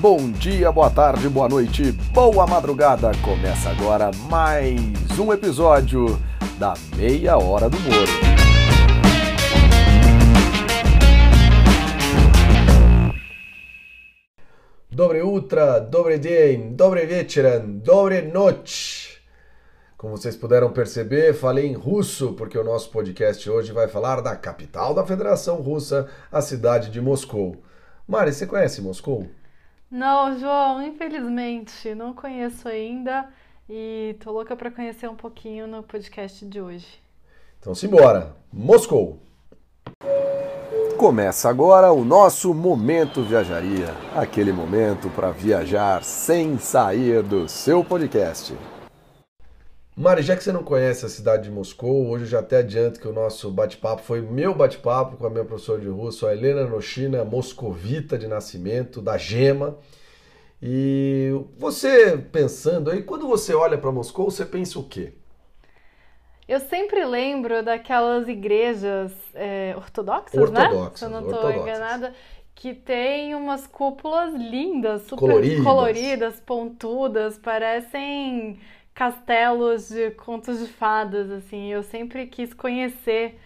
Bom dia, boa tarde, boa noite, boa madrugada. Começa agora mais um episódio da Meia Hora do Moro. Dobre Ultra, Dobre Dzień, Dobre Wieczorem, Dobre Noite. Como vocês puderam perceber, falei em russo, porque o nosso podcast hoje vai falar da capital da Federação Russa, a cidade de Moscou. Mari, você conhece Moscou? Não, João, infelizmente, não conheço ainda e tô louca para conhecer um pouquinho no podcast de hoje. Então simbora, Moscou! Começa agora o nosso Momento Viajaria, aquele momento para viajar sem sair do seu podcast. Mari, já que você não conhece a cidade de Moscou, hoje eu já até adianto que o nosso bate-papo foi meu bate-papo com a minha professora de russo, a Helena Noshina, moscovita de nascimento, da Gema. E você pensando aí, quando você olha para Moscou, você pensa o quê? Eu sempre lembro daquelas igrejas é, ortodoxas, ortodoxas, né? Se eu não estou enganada, que tem umas cúpulas lindas, super coloridas, coloridas pontudas, parecem castelos de contos de fadas, assim. Eu sempre quis conhecer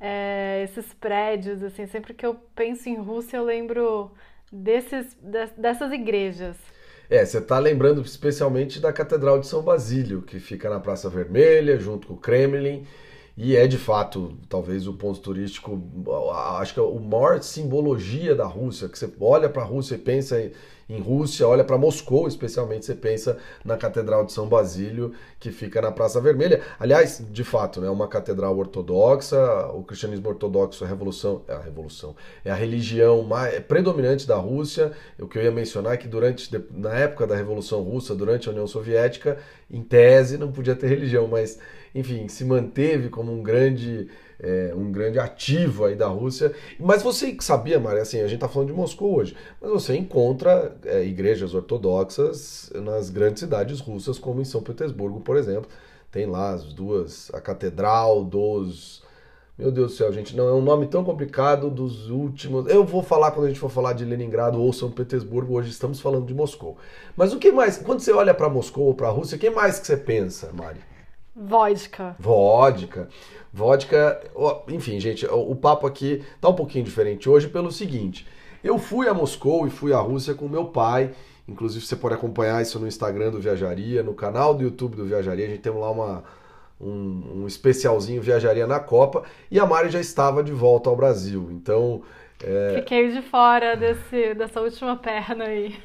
é, esses prédios, assim. Sempre que eu penso em Rússia, eu lembro desses, dessas igrejas. É, você está lembrando especialmente da Catedral de São Basílio, que fica na Praça Vermelha, junto com o Kremlin, e é de fato talvez o ponto turístico, acho que é o maior simbologia da Rússia, que você olha para a Rússia e pensa em Rússia, olha para Moscou, especialmente você pensa na Catedral de São Basílio, que fica na Praça Vermelha. Aliás, de fato, é né, uma catedral ortodoxa, o cristianismo ortodoxo é a revolução, é a revolução, é a religião mais é predominante da Rússia. O que eu ia mencionar é que durante na época da Revolução Russa, durante a União Soviética, em tese não podia ter religião, mas enfim, se manteve como um grande é, um grande ativo aí da Rússia. Mas você sabia, Maria, assim, a gente está falando de Moscou hoje, mas você encontra é, igrejas ortodoxas nas grandes cidades russas, como em São Petersburgo, por exemplo. Tem lá as duas, a Catedral dos. Meu Deus do céu, gente, não é um nome tão complicado dos últimos. Eu vou falar quando a gente for falar de Leningrado ou São Petersburgo, hoje estamos falando de Moscou. Mas o que mais, quando você olha para Moscou ou para a Rússia, o que mais que você pensa, Mari? Vodka. Vodka. Vodka, enfim, gente, o papo aqui tá um pouquinho diferente hoje pelo seguinte: eu fui a Moscou e fui à Rússia com meu pai. Inclusive, você pode acompanhar isso no Instagram do Viajaria, no canal do YouTube do Viajaria. A gente tem lá uma, um, um especialzinho Viajaria na Copa. E a Mari já estava de volta ao Brasil. Então. É... Fiquei de fora desse, dessa última perna aí.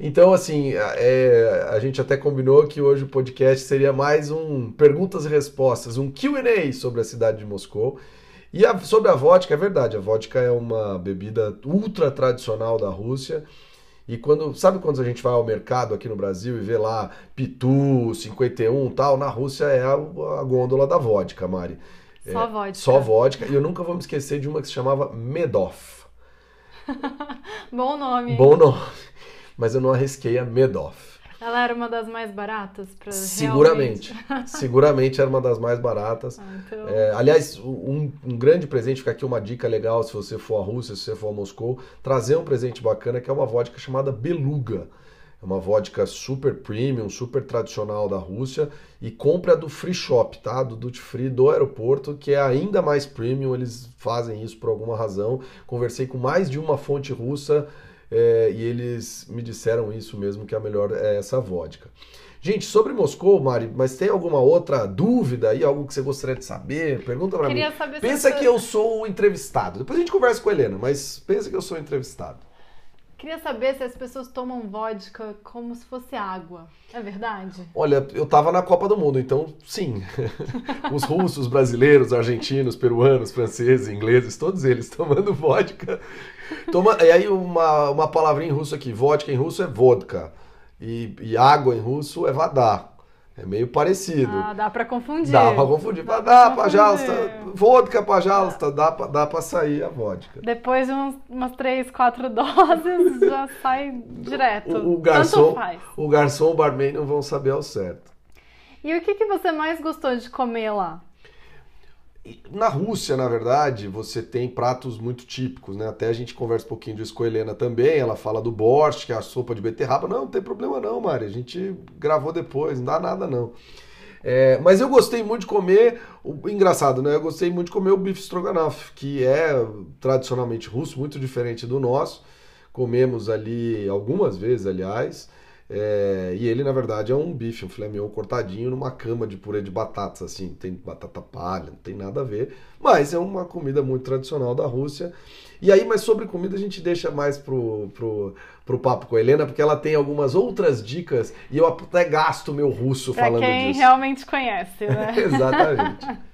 Então, assim, é, a gente até combinou que hoje o podcast seria mais um perguntas e respostas, um QA sobre a cidade de Moscou. E a, sobre a vodka, é verdade, a vodka é uma bebida ultra tradicional da Rússia. E quando, sabe quando a gente vai ao mercado aqui no Brasil e vê lá Pitu, 51 tal, na Rússia é a, a gôndola da vodka, Mari. Só é, vodka. Só vodka. E eu nunca vou me esquecer de uma que se chamava Medov. Bom nome. Bom nome mas eu não arrisquei a Medoff. Ela era uma das mais baratas para Seguramente. Seguramente era uma das mais baratas. Ah, então... é, aliás, um, um, grande presente, fica aqui uma dica legal se você for à Rússia, se você for a Moscou, trazer um presente bacana que é uma vodka chamada Beluga. É uma vodka super premium, super tradicional da Rússia. E compre a do Free Shop, tá? Do Duty Free do aeroporto, que é ainda mais premium. Eles fazem isso por alguma razão. Conversei com mais de uma fonte russa é, e eles me disseram isso mesmo, que a melhor é essa vodka. Gente, sobre Moscou, Mari, mas tem alguma outra dúvida aí, algo que você gostaria de saber? Pergunta para mim. pensa que eu sou o entrevistado. Depois a gente conversa com a Helena, mas pensa que eu sou o entrevistado. Queria saber se as pessoas tomam vodka como se fosse água. É verdade? Olha, eu tava na Copa do Mundo, então sim. Os russos, brasileiros, argentinos, peruanos, franceses, ingleses, todos eles tomando vodka. Toma... E aí uma, uma palavrinha em russo aqui, vodka em russo é vodka. E, e água em russo é vadá. É meio parecido. Ah, dá pra confundir. Dá pra confundir. Dá, dá pajalsta, vodka, pajalsta, dá pra, dá pra sair a vodka. Depois de uns, umas três, quatro doses, já sai direto. O, o garçom, o garçom, o barman não vão saber ao certo. E o que, que você mais gostou de comer lá? Na Rússia, na verdade, você tem pratos muito típicos, né? Até a gente conversa um pouquinho disso com a Helena também. Ela fala do borscht, que é a sopa de beterraba. Não, não tem problema não, Mari. A gente gravou depois, não dá nada não. É, mas eu gostei muito de comer, o, engraçado, né? Eu gostei muito de comer o bife stroganoff, que é tradicionalmente russo, muito diferente do nosso. Comemos ali algumas vezes, aliás. É, e ele, na verdade, é um bife, um filé mignon cortadinho numa cama de purê de batatas, assim, tem batata palha, não tem nada a ver, mas é uma comida muito tradicional da Rússia. E aí, mas sobre comida a gente deixa mais pro, pro, pro papo com a Helena, porque ela tem algumas outras dicas e eu até gasto meu russo pra falando quem disso. realmente conhece, né? Exatamente.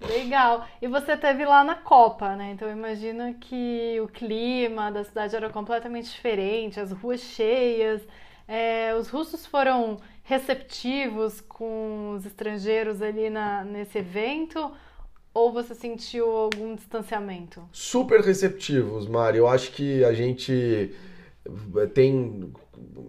Legal. E você teve lá na Copa, né? Então imagina que o clima da cidade era completamente diferente, as ruas cheias. É, os russos foram receptivos com os estrangeiros ali na, nesse evento? Ou você sentiu algum distanciamento? Super receptivos, Mari. Eu acho que a gente eh, tem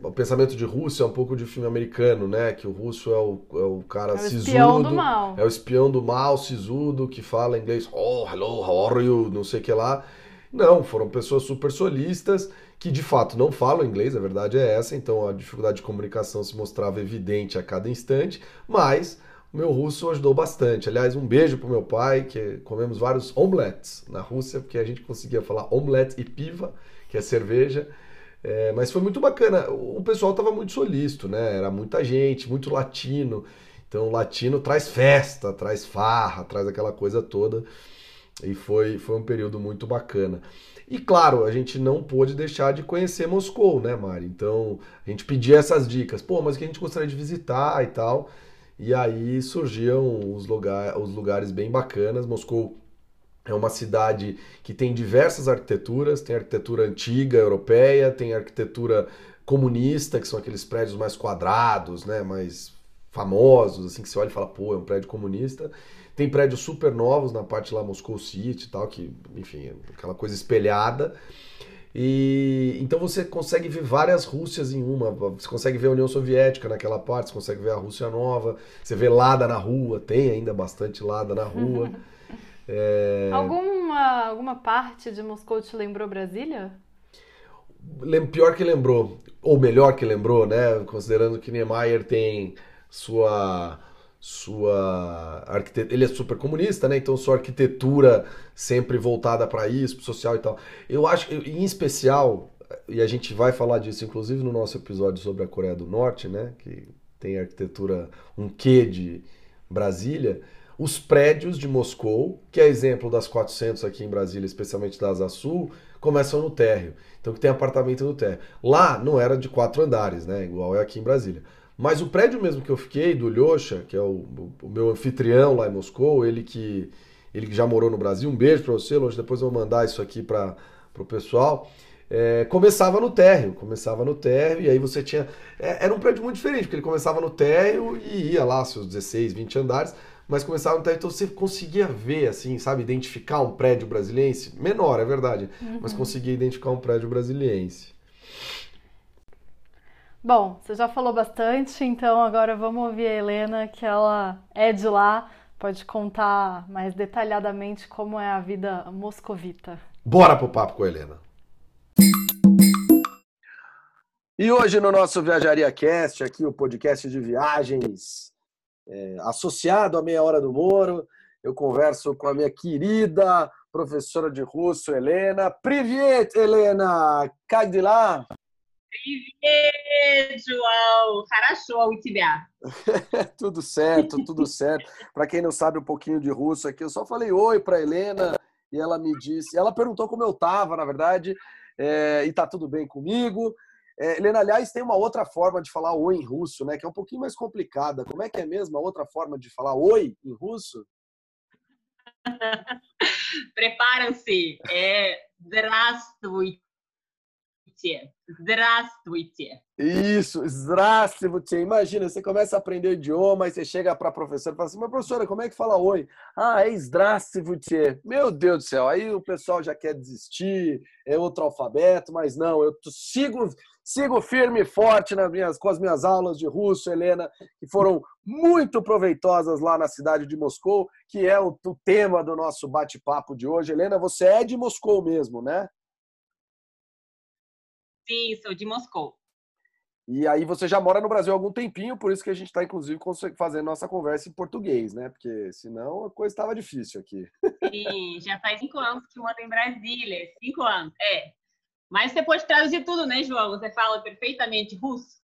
o pensamento de Rússia é um pouco de filme americano, né? Que o russo é o, é o cara é o sisudo. Espião do mal. É o espião do mal, sisudo, que fala inglês, oh, hello, how are you? Não sei o que lá. Não, foram pessoas super solistas que de fato não falam inglês, a verdade é essa, então a dificuldade de comunicação se mostrava evidente a cada instante, mas o meu russo ajudou bastante. Aliás, um beijo pro meu pai, que comemos vários omeletes na Rússia, porque a gente conseguia falar omelete e piva, que é cerveja. É, mas foi muito bacana. O pessoal estava muito solícito, né? Era muita gente, muito latino. Então, latino traz festa, traz farra, traz aquela coisa toda. E foi, foi um período muito bacana. E claro, a gente não pôde deixar de conhecer Moscou, né, Mari? Então a gente pedia essas dicas, pô, mas que a gente gostaria de visitar e tal. E aí surgiam os, lugar, os lugares bem bacanas. Moscou é uma cidade que tem diversas arquiteturas, tem arquitetura antiga europeia, tem arquitetura comunista, que são aqueles prédios mais quadrados, né, mais famosos, assim que você olha e fala, pô, é um prédio comunista. Tem prédios super novos na parte lá Moscow City e tal, que, enfim, é aquela coisa espelhada. E então você consegue ver várias Rússias em uma. Você consegue ver a União Soviética naquela parte, você consegue ver a Rússia nova, você vê Lada na rua, tem ainda bastante Lada na rua. é... alguma, alguma parte de Moscou te lembrou Brasília? Pior que lembrou, ou melhor que lembrou, né? Considerando que Niemeyer tem sua sua arquitetura, ele é super comunista, né? Então sua arquitetura sempre voltada para isso, pro social e tal. Eu acho, em especial, e a gente vai falar disso inclusive no nosso episódio sobre a Coreia do Norte, né? Que tem arquitetura um quê de Brasília. Os prédios de Moscou, que é exemplo das 400 aqui em Brasília, especialmente da Asa Sul, começam no térreo. Então que tem apartamento no térreo. Lá não era de quatro andares, né? Igual é aqui em Brasília. Mas o prédio mesmo que eu fiquei, do Lhosha, que é o, o, meu anfitrião lá em Moscou, ele que, ele que já morou no Brasil, um beijo para você, Lhosha, depois eu vou mandar isso aqui para o pessoal. É, começava no térreo, começava no térreo, e aí você tinha. É, era um prédio muito diferente, porque ele começava no térreo e ia lá, seus 16, 20 andares, mas começava no térreo, então você conseguia ver, assim, sabe, identificar um prédio brasiliense, menor, é verdade, uhum. mas conseguia identificar um prédio brasiliense. Bom, você já falou bastante, então agora vamos ouvir a Helena, que ela é de lá, pode contar mais detalhadamente como é a vida moscovita. Bora pro papo com a Helena. E hoje no nosso Viajaria Cast, aqui o podcast de viagens é, associado à Meia Hora do Moro, eu converso com a minha querida professora de russo, Helena. Privet, Helena! Как дела? Привет, João! Хорошо у тебя. tudo certo, tudo certo. Para quem não sabe um pouquinho de russo aqui, eu só falei oi para Helena e ela me disse, ela perguntou como eu tava, na verdade, é, e tá tudo bem comigo. É, Helena, aliás, tem uma outra forma de falar oi em russo, né? Que é um pouquinho mais complicada. Como é que é mesmo a outra forma de falar oi em russo? Preparam-se. É Здравствуйте. Здравствуйте. Isso, здравствуйте. Imagina, você começa a aprender o idioma e você chega para a professora e fala assim: Mas professora, como é que fala oi? Ah, é здравствуйте. Meu Deus do céu, aí o pessoal já quer desistir, é outro alfabeto, mas não, eu sigo, sigo firme e forte nas minhas, com as minhas aulas de russo, Helena, que foram muito proveitosas lá na cidade de Moscou, que é o, o tema do nosso bate-papo de hoje. Helena, você é de Moscou mesmo, né? Sim, sou de Moscou. E aí você já mora no Brasil há algum tempinho, por isso que a gente está, inclusive, fazendo nossa conversa em português, né? Porque senão a coisa estava difícil aqui. Sim, já faz cinco anos que moro em Brasília. Cinco anos, é. Mas você pode traduzir tudo, né, João? Você fala perfeitamente russo?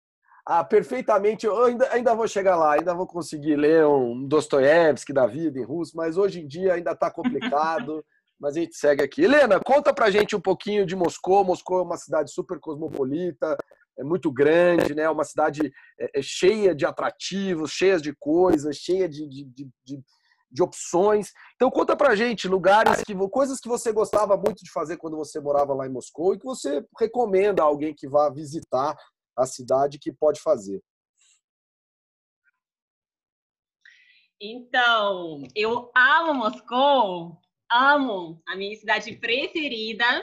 Ah, perfeitamente. Eu ainda, ainda vou chegar lá, ainda vou conseguir ler um Dostoiévski da vida em russo, mas hoje em dia ainda está complicado. Mas a gente segue aqui. Helena, conta pra gente um pouquinho de Moscou. Moscou é uma cidade super cosmopolita, é muito grande, né? Uma cidade é, é cheia de atrativos, cheia de coisas, cheia de, de, de, de, de opções. Então conta pra gente lugares que coisas que você gostava muito de fazer quando você morava lá em Moscou e que você recomenda a alguém que vá visitar a cidade que pode fazer. Então, eu amo Moscou amo a minha cidade preferida.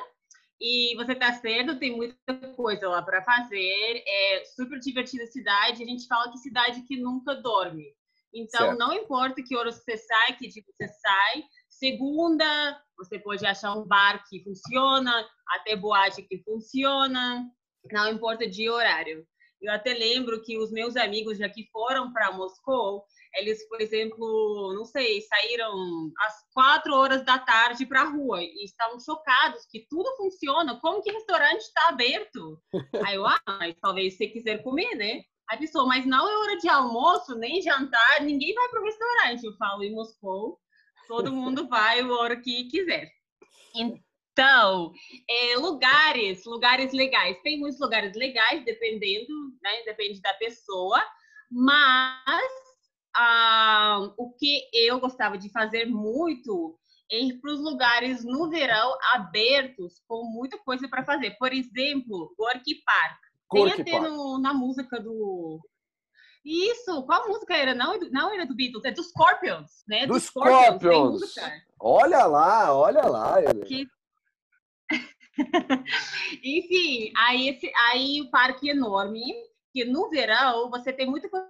E você tá certo, tem muita coisa lá para fazer. É super divertida a cidade. A gente fala que cidade que nunca dorme. Então, certo. não importa que horas você sai, que dia você sai. Segunda, você pode achar um bar que funciona, até boate que funciona. Não importa de horário. Eu até lembro que os meus amigos já que foram para Moscou, eles, por exemplo, não sei, saíram às quatro horas da tarde para a rua e estavam chocados que tudo funciona. Como que o restaurante está aberto? Aí eu, ah, mas talvez você quiser comer, né? A pessoa, mas não é hora de almoço, nem jantar, ninguém vai para o restaurante. Eu falo, em Moscou, todo mundo vai a hora que quiser. Então, é, lugares, lugares legais. Tem muitos lugares legais, dependendo, né? Depende da pessoa, mas ah, o que eu gostava de fazer muito é ir para os lugares no verão abertos com muita coisa para fazer. Por exemplo, Gorky Park. Gorky Tem até no, na música do. Isso, qual música era? Não, não era do Beatles, é do Scorpions, né? Do, do Scorpions. Scorpions. Olha lá, olha lá. Que... Enfim, aí, esse, aí o parque é enorme, que no verão você tem muita coisa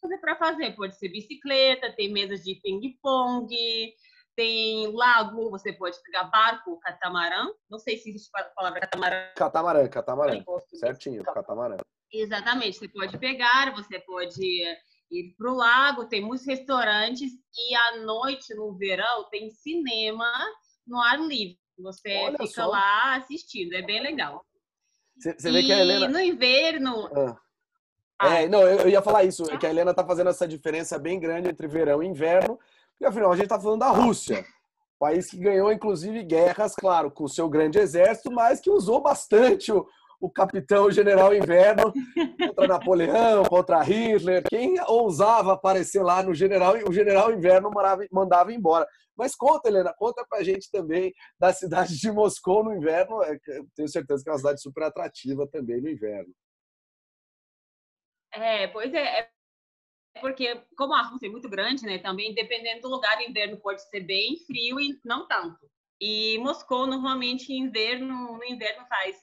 coisa para fazer. Pode ser bicicleta, tem mesas de ping-pong, tem lago, você pode pegar barco, catamarã. Não sei se existe a palavra catamarã. Catamarã, catamarã. Certinho, catamarã. Exatamente, você pode pegar, você pode ir para o lago, tem muitos restaurantes e à noite, no verão, tem cinema no ar livre. Você Olha fica só. lá assistindo, é bem legal. Você vê que a Helena... no inverno... Ah é, não, eu, ia falar isso, que a Helena tá fazendo essa diferença bem grande entre verão e inverno, porque afinal a gente tá falando da Rússia, país que ganhou inclusive guerras, claro, com o seu grande exército, mas que usou bastante o, o capitão o general inverno contra Napoleão, contra Hitler, quem ousava aparecer lá no general, o general inverno mandava, mandava embora. Mas conta, Helena, conta pra gente também da cidade de Moscou no inverno, é, tenho certeza que é uma cidade super atrativa também no inverno. É, pois é, é porque como a Rússia é muito grande, né, também dependendo do lugar, inverno pode ser bem frio e não tanto. E Moscou normalmente inverno, no inverno faz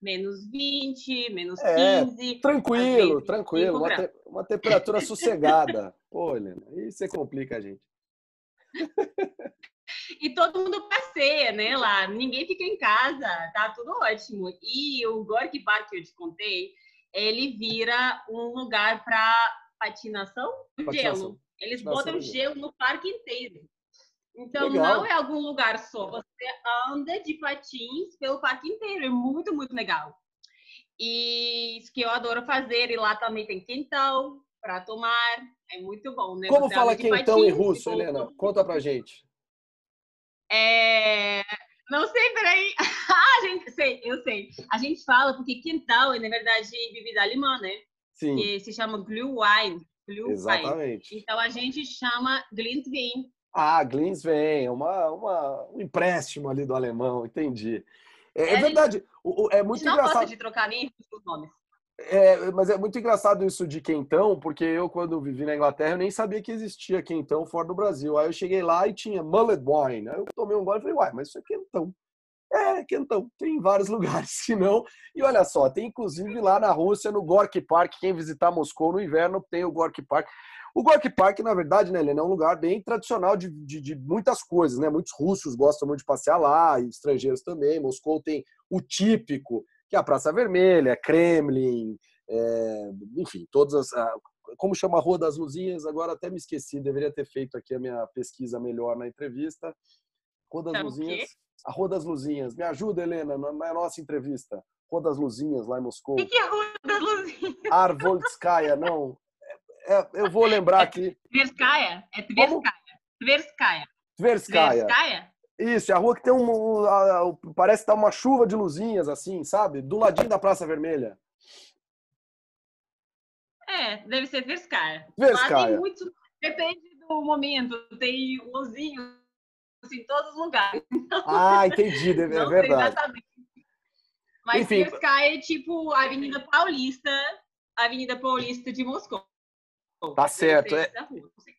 menos 20, menos é, 15. Tranquilo, tranquilo, uma, te, uma, temperatura sossegada. Pô, Helena, aí você complica a gente. e todo mundo passeia, né, lá. Ninguém fica em casa, tá tudo ótimo. E o Gorky Park que eu te contei, ele vira um lugar para patinação, patinação, gelo. Eles patinação botam gelo no parque inteiro. Então legal. não é algum lugar só, você anda de patins pelo parque inteiro, é muito, muito legal. E isso que eu adoro fazer, e lá também tem quentão para tomar, é muito bom, né? Como você fala quentão patins, em russo, Helena? Conta pra gente. É... Não sei, peraí. ah, gente, sei, eu sei. A gente fala porque quintal é, na verdade, bebida alemã, né? Sim. Que se chama Glühwein. Glühwein. Exatamente. Então a gente chama Glintwein. Ah, Glintwein, uma, uma, um empréstimo ali do alemão, entendi. É, é verdade. O, o, é muito não engraçado. de trocar nem os nomes. É, mas é muito engraçado isso de quentão, porque eu, quando vivi na Inglaterra, eu nem sabia que existia quentão fora do Brasil. Aí eu cheguei lá e tinha mullet wine. Aí eu tomei um gole e falei, uai, mas isso é quentão. É, quentão. Tem em vários lugares, se não. E olha só, tem inclusive lá na Rússia, no Gorky Park. Quem visitar Moscou no inverno tem o Gorky Park. O Gorky Park, na verdade, né, ele é um lugar bem tradicional de, de, de, muitas coisas, né? Muitos russos gostam muito de passear lá, e estrangeiros também. Moscou tem o típico, que é a Praça Vermelha, Kremlin, é, enfim, todas as. como chama a Rua das Luzinhas? Agora até me esqueci, deveria ter feito aqui a minha pesquisa melhor na entrevista. Rua das Luzinhas. A Rua das Luzinhas. Me ajuda, Helena, na nossa entrevista. Rua das Luzinhas, lá em Moscou. O que, é a Rua das Luzinhas? Arvoltskaya, não. É, eu vou lembrar é aqui. Tverskaya? É Tverskaya. Tverskaya. Tverskaya. Tverskaya? Isso, é a rua que tem um. parece que tá uma chuva de luzinhas, assim, sabe? Do ladinho da Praça Vermelha. É, deve ser Tverskaya. Tverskaya. Muito, depende do momento. Tem luzinhos assim, em todos os lugares. Ah, entendi, é verdade. exatamente. Mas Enfim, é tipo a Avenida Paulista, a Avenida Paulista de Moscou. Tá certo. É...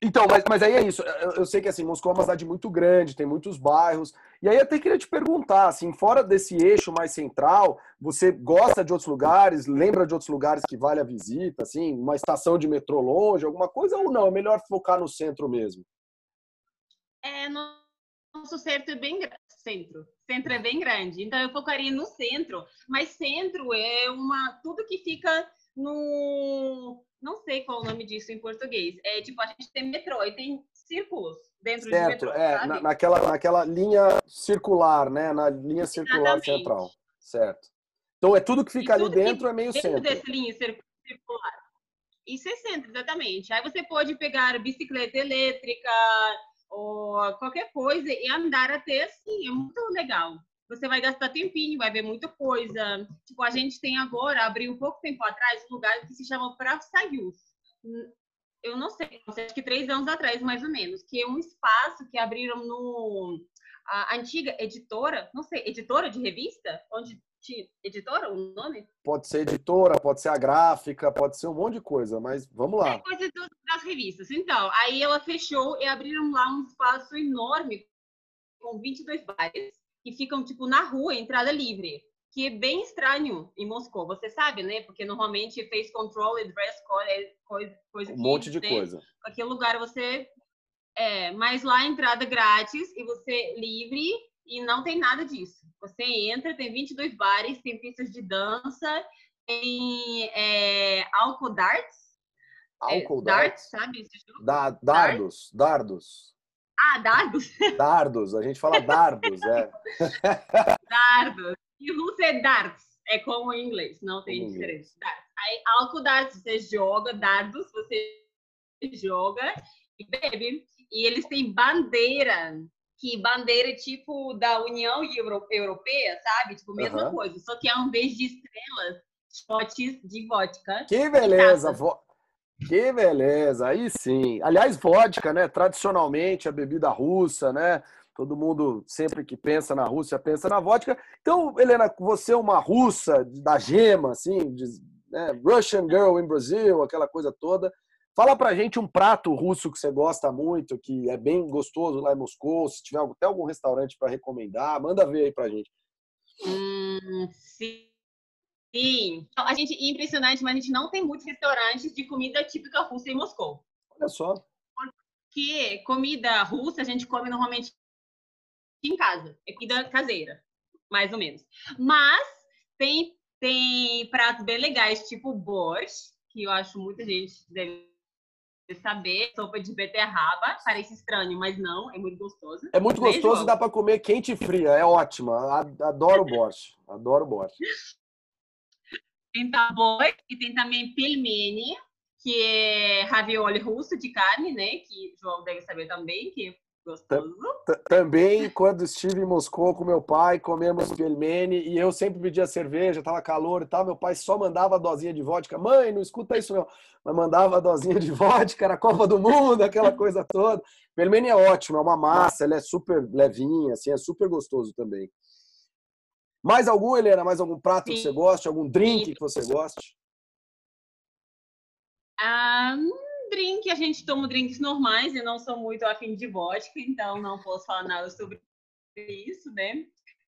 Então, mas, mas aí é isso. Eu, eu, sei que assim, Moscou é uma cidade muito grande, tem muitos bairros. E aí até queria te perguntar, assim, fora desse eixo mais central, você gosta de outros lugares? Lembra de outros lugares que vale a visita, assim, uma estação de metrô longe, alguma coisa ou não? É melhor focar no centro mesmo? É, nosso centro é bem centro. Centro é bem grande, então eu focaria no centro. Mas centro é uma tudo que fica no. Não sei qual o nome disso em português. É tipo, a gente tem metrô e tem círculos dentro certo, de metrô. É, na, naquela, naquela linha circular, né? Na linha circular Exatamente. central. Certo. Então é tudo que fica tudo ali dentro é meio dentro centro. Dentro dessa linha circular. Isso é centro, exatamente. Aí você pode pegar bicicleta elétrica ou qualquer coisa e andar até assim. É muito legal você vai gastar tempinho, vai ver muita coisa. Tipo, a gente tem agora, abriu um pouco tempo atrás, um lugar que se chama Pravsayus. Eu não sei, acho que três anos atrás, mais ou menos, que é um espaço que abriram no a antiga editora, não sei, editora de revista, onde editora o nome? Pode ser editora, pode ser a gráfica, pode ser um monte de coisa, mas vamos lá. É coisa das revistas. Então, aí ela fechou e abriram lá um espaço enorme com 22 bares que ficam tipo na rua, entrada livre, que é bem estranho em Moscou. Você sabe, né? Porque normalmente face control e dress code é coisa, coisa um monte de coisa. Aquele lugar você é, mas lá entrada grátis e você livre e não tem nada disso. Você entra, tem 22 bares, tem pistas de dança, tem é, álcool darts. Álcool é, darts, sabe? Da, dardos, dardos. Ah, dardos? Dardos, a gente fala dardos, é. dardos. E russo é darts, é como em inglês, não tem diferença. Darts. Aí, álcool dardos, você joga, dardos, você joga e bebe. E eles têm bandeira, que bandeira é tipo da União Europeia, sabe? Tipo, mesma coisa, só que ao invés de estrelas, shots de vodka. Que beleza! Que beleza, aí sim. Aliás, vodka, né? Tradicionalmente a bebida russa, né? Todo mundo sempre que pensa na Rússia pensa na vodka. Então, Helena, você é uma russa da gema, assim, de, né? Russian girl in Brazil, aquela coisa toda. Fala pra gente um prato russo que você gosta muito, que é bem gostoso lá em Moscou. Se tiver até algum restaurante para recomendar, manda ver aí pra gente. Hum, sim. Sim. Então, a gente, impressionante, mas a gente não tem muitos restaurantes de comida típica russa em Moscou. Olha só. Porque comida russa a gente come normalmente em casa. É comida caseira, mais ou menos. Mas tem, tem pratos bem legais, tipo borscht, que eu acho muita gente deve saber. Sopa de beterraba. Parece estranho, mas não. É muito gostoso. É muito gostoso e dá para comer quente e fria. É ótima. Adoro borscht. Adoro borscht. Tem tambor e tem também pelmeni, que é ravioli russo de carne, né? Que João deve saber também, que é gostoso. Também, quando estive em Moscou com meu pai, comemos pelmeni e eu sempre pedia cerveja, tava calor e tal. Meu pai só mandava a dosinha de vodka. Mãe, não escuta isso não. Mas mandava a dosinha de vodka, era Copa do Mundo, aquela coisa toda. Pelmeni é ótimo, é uma massa, ela é super levinha, assim, é super gostoso também. Mais algum, Helena? Mais algum prato Sim. que você goste? Algum drink Sim. que você goste? Um, drink, a gente toma drinks normais. Eu não sou muito afim de vodka, então não posso falar nada sobre isso, né?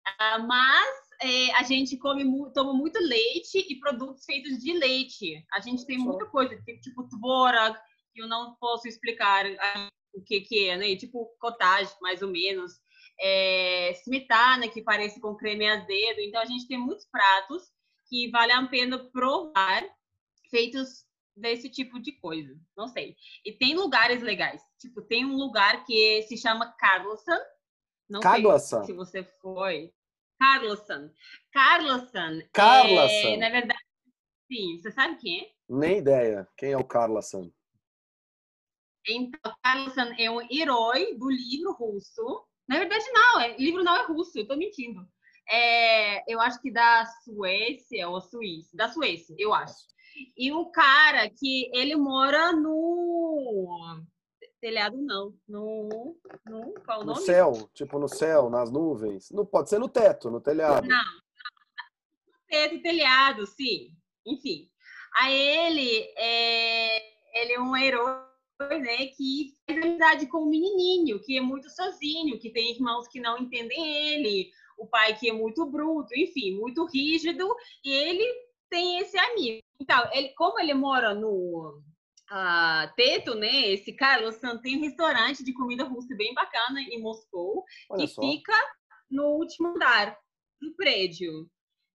Uh, mas é, a gente come, toma muito leite e produtos feitos de leite. A gente tem muita coisa, tipo tvorog, que eu não posso explicar o que, que é, né? Tipo cottage, mais ou menos. É, smetana, que parece com creme azedo. Então, a gente tem muitos pratos que vale a pena provar, feitos desse tipo de coisa. Não sei. E tem lugares legais. Tipo, tem um lugar que se chama Carlson. Não Carlson. sei se você foi. Carlson. Carlson. Carlson. É, na verdade, sim. Você sabe quem é? Nem ideia. Quem é o Carlson? Então, Carlson é um herói do livro russo. Na verdade, não. É, livro não é russo. Eu tô mentindo. É, eu acho que da Suécia ou Suíça. Da Suécia, eu acho. E o cara que ele mora no telhado não, no, no qual no nome? céu, tipo no céu, nas nuvens. Não pode ser no teto, no telhado. Não, no teto, telhado, sim. Enfim, a ele é, ele é um herói, né, que faz amizade com o menininho, que é muito sozinho, que tem irmãos que não entendem ele, o pai que é muito bruto, enfim, muito rígido, e ele tem esse amigo. Então, ele, como ele mora no uh, Teto, né? Esse Carlos tem um restaurante de comida russa bem bacana em Moscou, Olha que só. fica no último andar do prédio.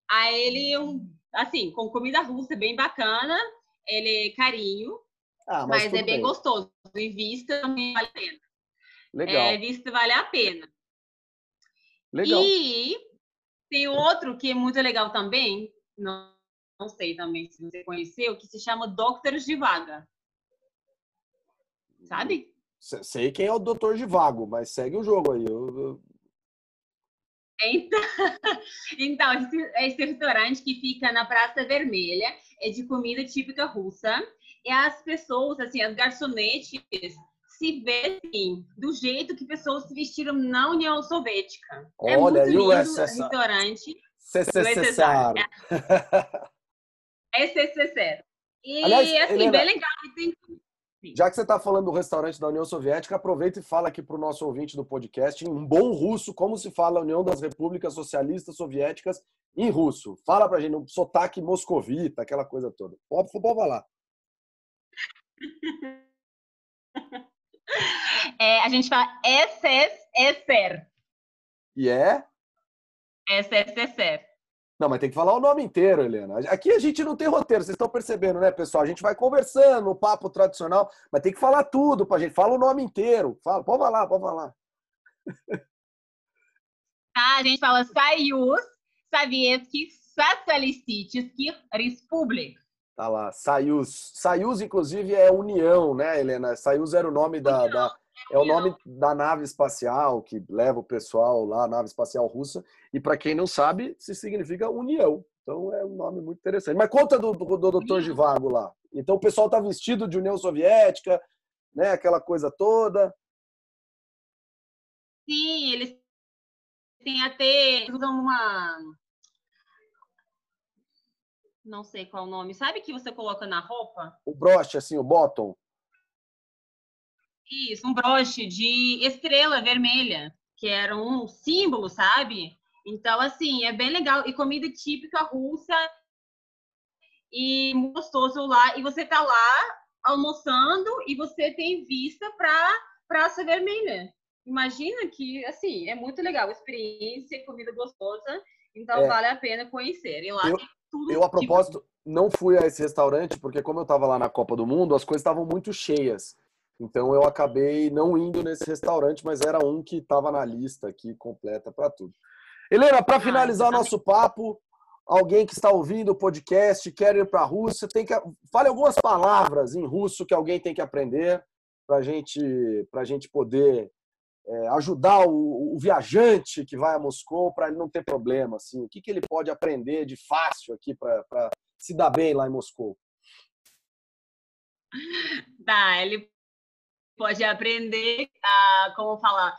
Aí ele, um, assim, com comida russa bem bacana, ele é carinho, ah, mas, mas é bem, bem, gostoso. E vista também vale a pena. Legal. É, vista vale a pena. Legal. E tem outro que é muito legal também, não não sei também se você conheceu, que se chama Doctors de Vaga. Sabe? Sei quem é o Doutor de Vago, mas segue o jogo aí. Eu. Então, então esse, esse, restaurante que fica na Praça Vermelha é de comida típica russa. E as pessoas, assim, as garçonetes se vestem do jeito que pessoas se vestiram na União Soviética. É Olha, é muito lindo o restaurante. CCCR. SSSR. E, Aliás, assim, Helena, bem legal. Tem... Já que você está falando do restaurante da União Soviética, aproveita e fala aqui para o nosso ouvinte do podcast, em um bom russo, como se fala a União das Repúblicas Socialistas Soviéticas em russo. Fala para a gente, um sotaque moscovita, aquela coisa toda. Pode, pode falar. É, a gente fala SSSR. É, é e é? SSSR. É, não, mas tem que falar o nome inteiro, Helena. Aqui a gente não tem roteiro, vocês estão percebendo, né, pessoal? A gente vai conversando, o papo tradicional, mas tem que falar tudo pra gente. Fala o nome inteiro. Fala, pode falar, pode falar. Tá, a gente fala Saius Sovietskih Socialistic Republic. Ah lá, Sayus. Sayus, inclusive, é União, né, Helena? Sayus era o nome da, da é o nome da nave espacial que leva o pessoal lá, a nave espacial russa. E para quem não sabe, se significa união. Então é um nome muito interessante. Mas conta do, do, do Givago lá. Então o pessoal tá vestido de União Soviética, né? Aquela coisa toda. Sim, eles têm até usam uma não sei qual o nome. Sabe que você coloca na roupa? O broche, assim, o bottom. Isso, um broche de estrela vermelha, que era um símbolo, sabe? Então, assim, é bem legal. E comida típica russa e gostoso lá. E você tá lá almoçando e você tem vista para Praça Vermelha. Imagina que, assim, é muito legal. Experiência, comida gostosa. Então, é. vale a pena conhecer. E lá eu, tem tudo. Eu, a propósito, não fui a esse restaurante, porque como eu estava lá na Copa do Mundo, as coisas estavam muito cheias. Então eu acabei não indo nesse restaurante, mas era um que estava na lista aqui completa para tudo. Helena, para ah, finalizar o nosso papo, alguém que está ouvindo o podcast quer ir para a Rússia, tem que fale algumas palavras em russo que alguém tem que aprender para gente, a gente poder é, ajudar o, o, viajante que vai a Moscou para ele não ter problema. Assim, o que, que ele pode aprender de fácil aqui para se dar bem lá em Moscou? Tá, ele pode aprender a, como falar,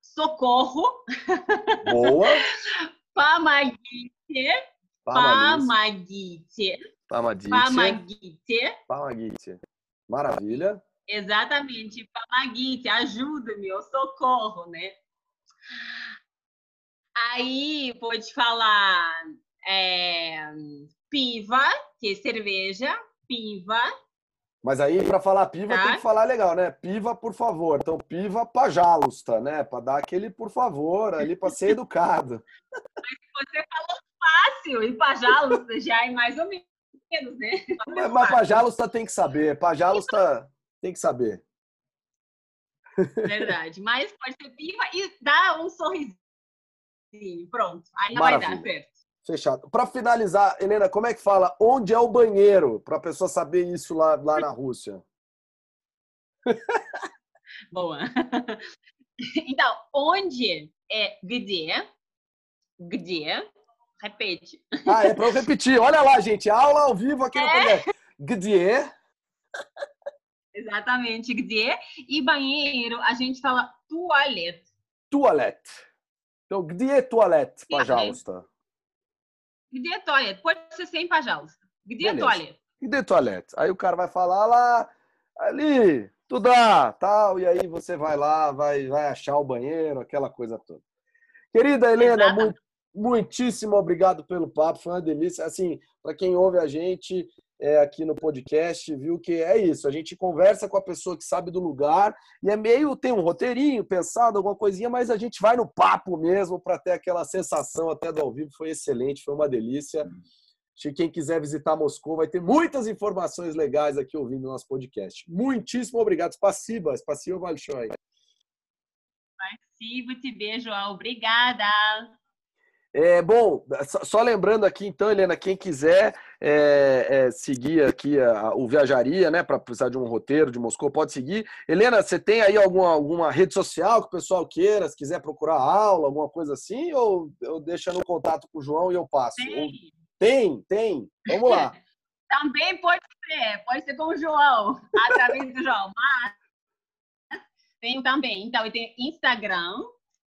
socorro. Boa. Pamagite. Pamagite. Pamagite. Pamagite. Pamagite. Maravilha. Exatamente, Pamagite, ajuda-me, socorro, né? Aí pode falar é, piva, que é cerveja, piva. Mas aí, para falar piva, tá? tem que falar legal, né? Piva, por favor. Então, piva pajalusta, né? Para dar aquele por favor ali, para ser educado. Mas você falou fácil, e pajalusta já é mais ou menos, né? Mas, mas pajalusta tem que saber. Pajalusta tem que saber. Verdade. Mas pode ser piva e dá um sorrisinho. Pronto. Aí vai dar certo. Fechado. Para finalizar, Helena, como é que fala? Onde é o banheiro? Para a pessoa saber isso lá, lá na Rússia. Boa. Então, onde é где? Где? Repete. Ah, é para eu repetir. Olha lá, gente. Aula ao vivo aqui no é? Где? Exatamente, gde E banheiro, a gente fala toilette. Toilette. Então, gde é toilette, é pajalsta. Gde é toilette. Pode ser sem pajalsta. Gde toilette. Gde toilette. Aí o cara vai falar lá, ali, tudo tal. E aí você vai lá, vai, vai achar o banheiro, aquela coisa toda. Querida Helena, muito, muitíssimo obrigado pelo papo. Foi uma delícia. Assim, para quem ouve a gente, é, aqui no podcast, viu que é isso. A gente conversa com a pessoa que sabe do lugar e é meio tem um roteirinho pensado, alguma coisinha, mas a gente vai no papo mesmo para ter aquela sensação até do ao vivo. Foi excelente, foi uma delícia. Acho que quem quiser visitar Moscou vai ter muitas informações legais aqui ouvindo nosso podcast. Muitíssimo obrigado. Спасибо, спасибо большое. Спасибо тебе, João. Obrigada. É, bom, só lembrando aqui, então, Helena, quem quiser é, é, seguir aqui a, o Viajaria, né, para precisar de um roteiro de Moscou, pode seguir. Helena, você tem aí alguma, alguma rede social que o pessoal queira, se quiser procurar aula, alguma coisa assim, ou eu deixo no contato com o João e eu passo? Tem, tem. tem. Vamos lá. Também pode ser, pode ser com o João, através do João, mas tem também. Então, tem Instagram,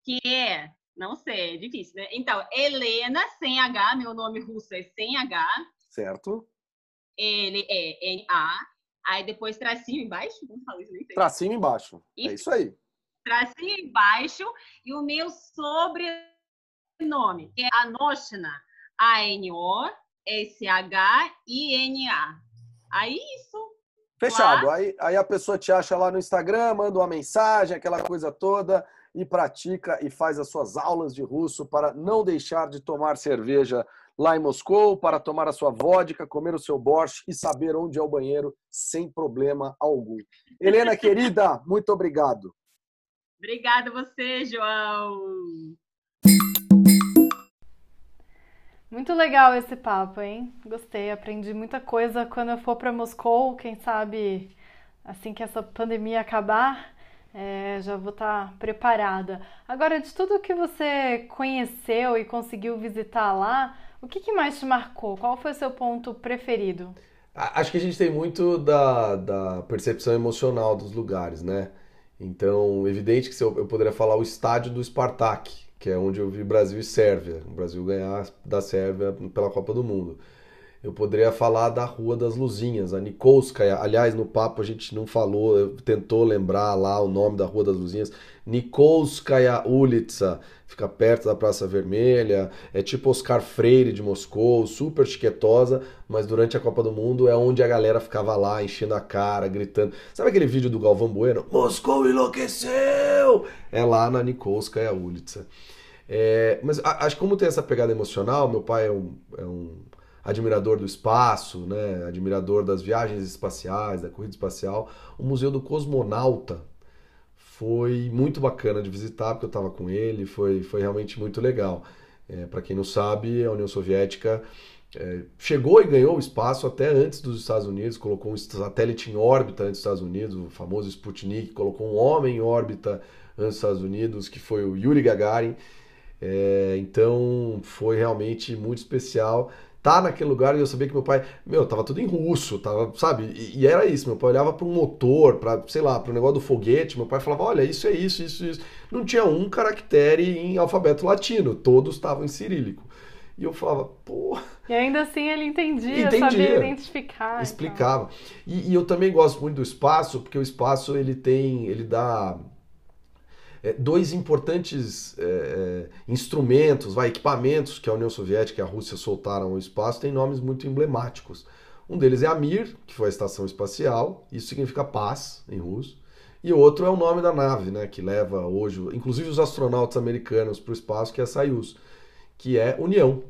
que é não sei, é difícil, né? Então, Helena sem H, meu nome russo é sem H. Certo. Ele é N-A. Aí depois tracinho embaixo. Como fala isso? Nem Tracinho embaixo. Isso. É isso aí. Tracinho embaixo. E o meu sobrenome é Anoshna. A-N-O-S-H-I-N-A. Aí isso. Fechado. Aí, aí a pessoa te acha lá no Instagram, manda uma mensagem, aquela coisa toda e pratica e faz as suas aulas de russo para não deixar de tomar cerveja lá em Moscou, para tomar a sua vodka, comer o seu borscht e saber onde é o banheiro sem problema algum. Helena, querida, muito obrigado. Obrigada a você, João. Muito legal esse papo, hein? Gostei, aprendi muita coisa quando eu for para Moscou, quem sabe assim que essa pandemia acabar, é, já vou estar tá preparada. Agora, de tudo que você conheceu e conseguiu visitar lá, o que, que mais te marcou? Qual foi o seu ponto preferido? Acho que a gente tem muito da, da percepção emocional dos lugares, né? Então, evidente que eu, poderia falar o estádio do Spartak, que é onde eu vi Brasil e Sérvia. O Brasil ganhar da Sérvia pela Copa do Mundo eu poderia falar da Rua das Luzinhas, a Nikolskaya. Aliás, no papo a gente não falou, tentou lembrar lá o nome da Rua das Luzinhas. Nikolskaya Ulitsa, fica perto da Praça Vermelha, é tipo Oscar Freire de Moscou, super chiquetosa, mas durante a Copa do Mundo é onde a galera ficava lá enchendo a cara, gritando. Sabe aquele vídeo do Galvão Bueno? Moscou enlouqueceu! É lá na Nikolskaya Ulitsa. É, mas acho que como tem essa pegada emocional, meu pai é um, é um admirador do espaço, né, admirador das viagens espaciais, da corrida espacial, o Museu do Cosmonauta foi muito bacana de visitar, porque eu estava com ele, foi, foi realmente muito legal. É, Para quem não sabe, a União Soviética é, chegou e ganhou o espaço até antes dos Estados Unidos, colocou um satélite em órbita antes dos Estados Unidos, o famoso Sputnik, colocou um homem em órbita antes dos Estados Unidos, que foi o Yuri Gagarin. É, então foi realmente muito especial tá naquele lugar e eu sabia que meu pai, meu, tava tudo em russo, tava, sabe? E, e era isso, meu pai olhava para um motor, para, sei lá, para o negócio do foguete, meu pai falava, olha, isso é isso, isso, isso. Não tinha um caractere em alfabeto latino, todos estavam em cirílico. E eu falava, pô. E ainda assim ele entendia, entendia sabia identificar. Então. Explicava. E, e, eu também gosto muito do espaço, porque o espaço ele tem, ele dá dois importantes é, é, instrumentos, vai, equipamentos que a União Soviética e a Rússia soltaram ao espaço têm nomes muito emblemáticos. Um deles é a Mir, que foi a estação espacial, isso significa paz em russo. E outro é o nome da nave, né, que leva hoje, inclusive os astronautas americanos para o espaço, que é a Soyuz, que é União,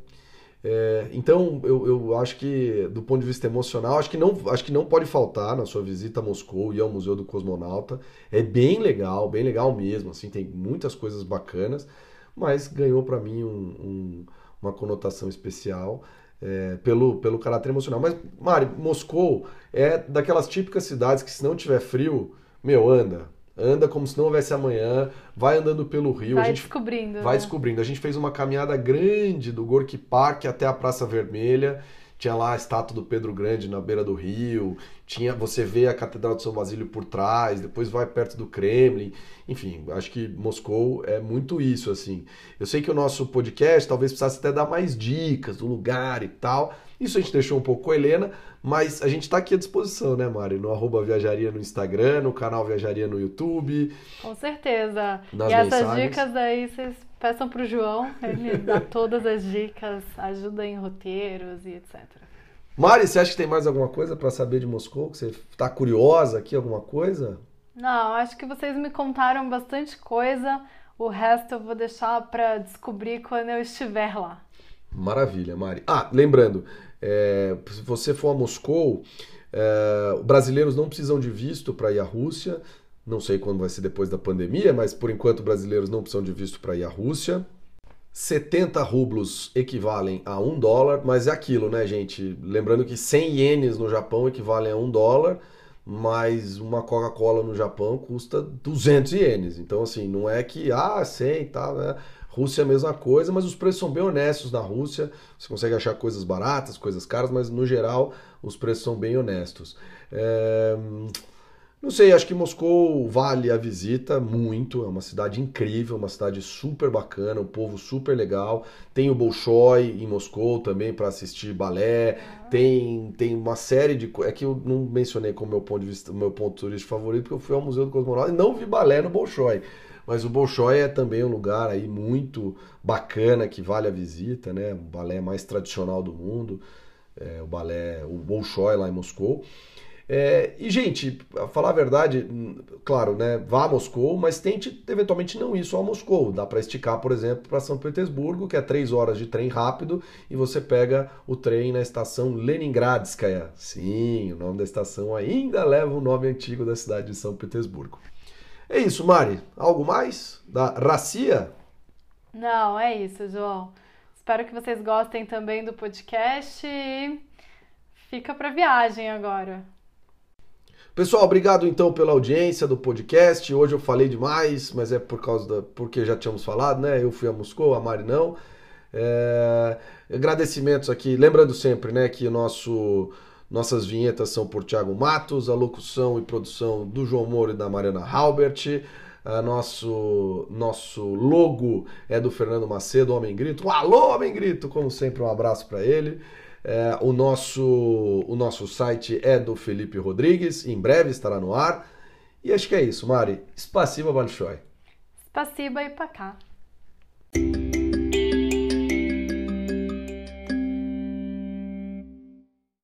é, então, eu, eu acho que, do ponto de vista emocional, acho que, não, acho que não pode faltar na sua visita a Moscou e ao Museu do Cosmonauta. É bem legal, bem legal mesmo, assim, tem muitas coisas bacanas, mas ganhou para mim um, um, uma conotação especial é, pelo, pelo caráter emocional. Mas, Mari, Moscou é daquelas típicas cidades que se não tiver frio, meu, anda, anda como se não houvesse amanhã, vai andando pelo rio. Vai a gente descobrindo. Vai né? descobrindo. A gente fez uma caminhada grande do Gorky Park até a Praça Vermelha. Tinha lá a estátua do Pedro Grande na beira do rio. Tinha, você vê a Catedral de São Basílio por trás, depois vai perto do Kremlin. Enfim, acho que Moscou é muito isso assim. Eu sei que o nosso podcast talvez precisasse até dar mais dicas do lugar e tal. Isso a gente deixou um pouco com a Helena, mas a gente está aqui à disposição, né, Mari? No arroba Viajaria no Instagram, no canal Viajaria no YouTube. Com certeza. e essas dicas aí vocês peçam para o João, ele dá todas as dicas, ajuda em roteiros e etc. Mari, você acha que tem mais alguma coisa para saber de Moscou? Que você está curiosa aqui, alguma coisa? Não, acho que vocês me contaram bastante coisa. O resto eu vou deixar para descobrir quando eu estiver lá. Maravilha, Mari. Ah, lembrando, é, se você for a Moscou, é, brasileiros não precisam de visto para ir à Rússia. Não sei quando vai ser depois da pandemia, mas por enquanto brasileiros não precisam de visto para ir à Rússia. 70 rublos equivalem a 1 dólar, mas é aquilo, né, gente? Lembrando que 100 ienes no Japão equivalem a 1 dólar, mas uma Coca-Cola no Japão custa 200 ienes. Então, assim, não é que, ah, 100 tá, né? Rússia é a mesma coisa, mas os preços são bem honestos na Rússia. Você consegue achar coisas baratas, coisas caras, mas no geral os preços são bem honestos. É... Não sei, acho que Moscou vale a visita muito. É uma cidade incrível, uma cidade super bacana, o um povo super legal. Tem o Bolshoi em Moscou também para assistir balé. Tem, tem uma série de é que eu não mencionei como meu ponto de vista, meu ponto turístico favorito, porque eu fui ao Museu do Cosmonauta e não vi balé no Bolshoi. Mas o Bolshoi é também um lugar aí muito bacana que vale a visita, né? O balé mais tradicional do mundo, é, o balé, o Bolshoi lá em Moscou. É, e, gente, a falar a verdade, claro, né? Vá a Moscou, mas tente eventualmente não ir só a Moscou. Dá para esticar, por exemplo, para São Petersburgo, que é três horas de trem rápido, e você pega o trem na estação Leningradskaya. Sim, o nome da estação ainda leva o nome antigo da cidade de São Petersburgo. É isso, Mari. Algo mais da Racia? Não, é isso, João. Espero que vocês gostem também do podcast e fica para viagem agora. Pessoal, obrigado então pela audiência do podcast. Hoje eu falei demais, mas é por causa da porque já tínhamos falado, né? Eu fui a Moscou, a Mari não. É... Agradecimentos aqui, lembrando sempre, né, que o nosso nossas vinhetas são por Thiago Matos, a locução e produção do João Moro e da Mariana Halbert. A nosso, nosso logo é do Fernando Macedo, Homem Grito. alô, Homem Grito! Como sempre, um abraço para ele. É, o, nosso, o nosso site é do Felipe Rodrigues, em breve estará no ar. E acho que é isso, Mari. Спасибо большое. Спасибо e pra cá.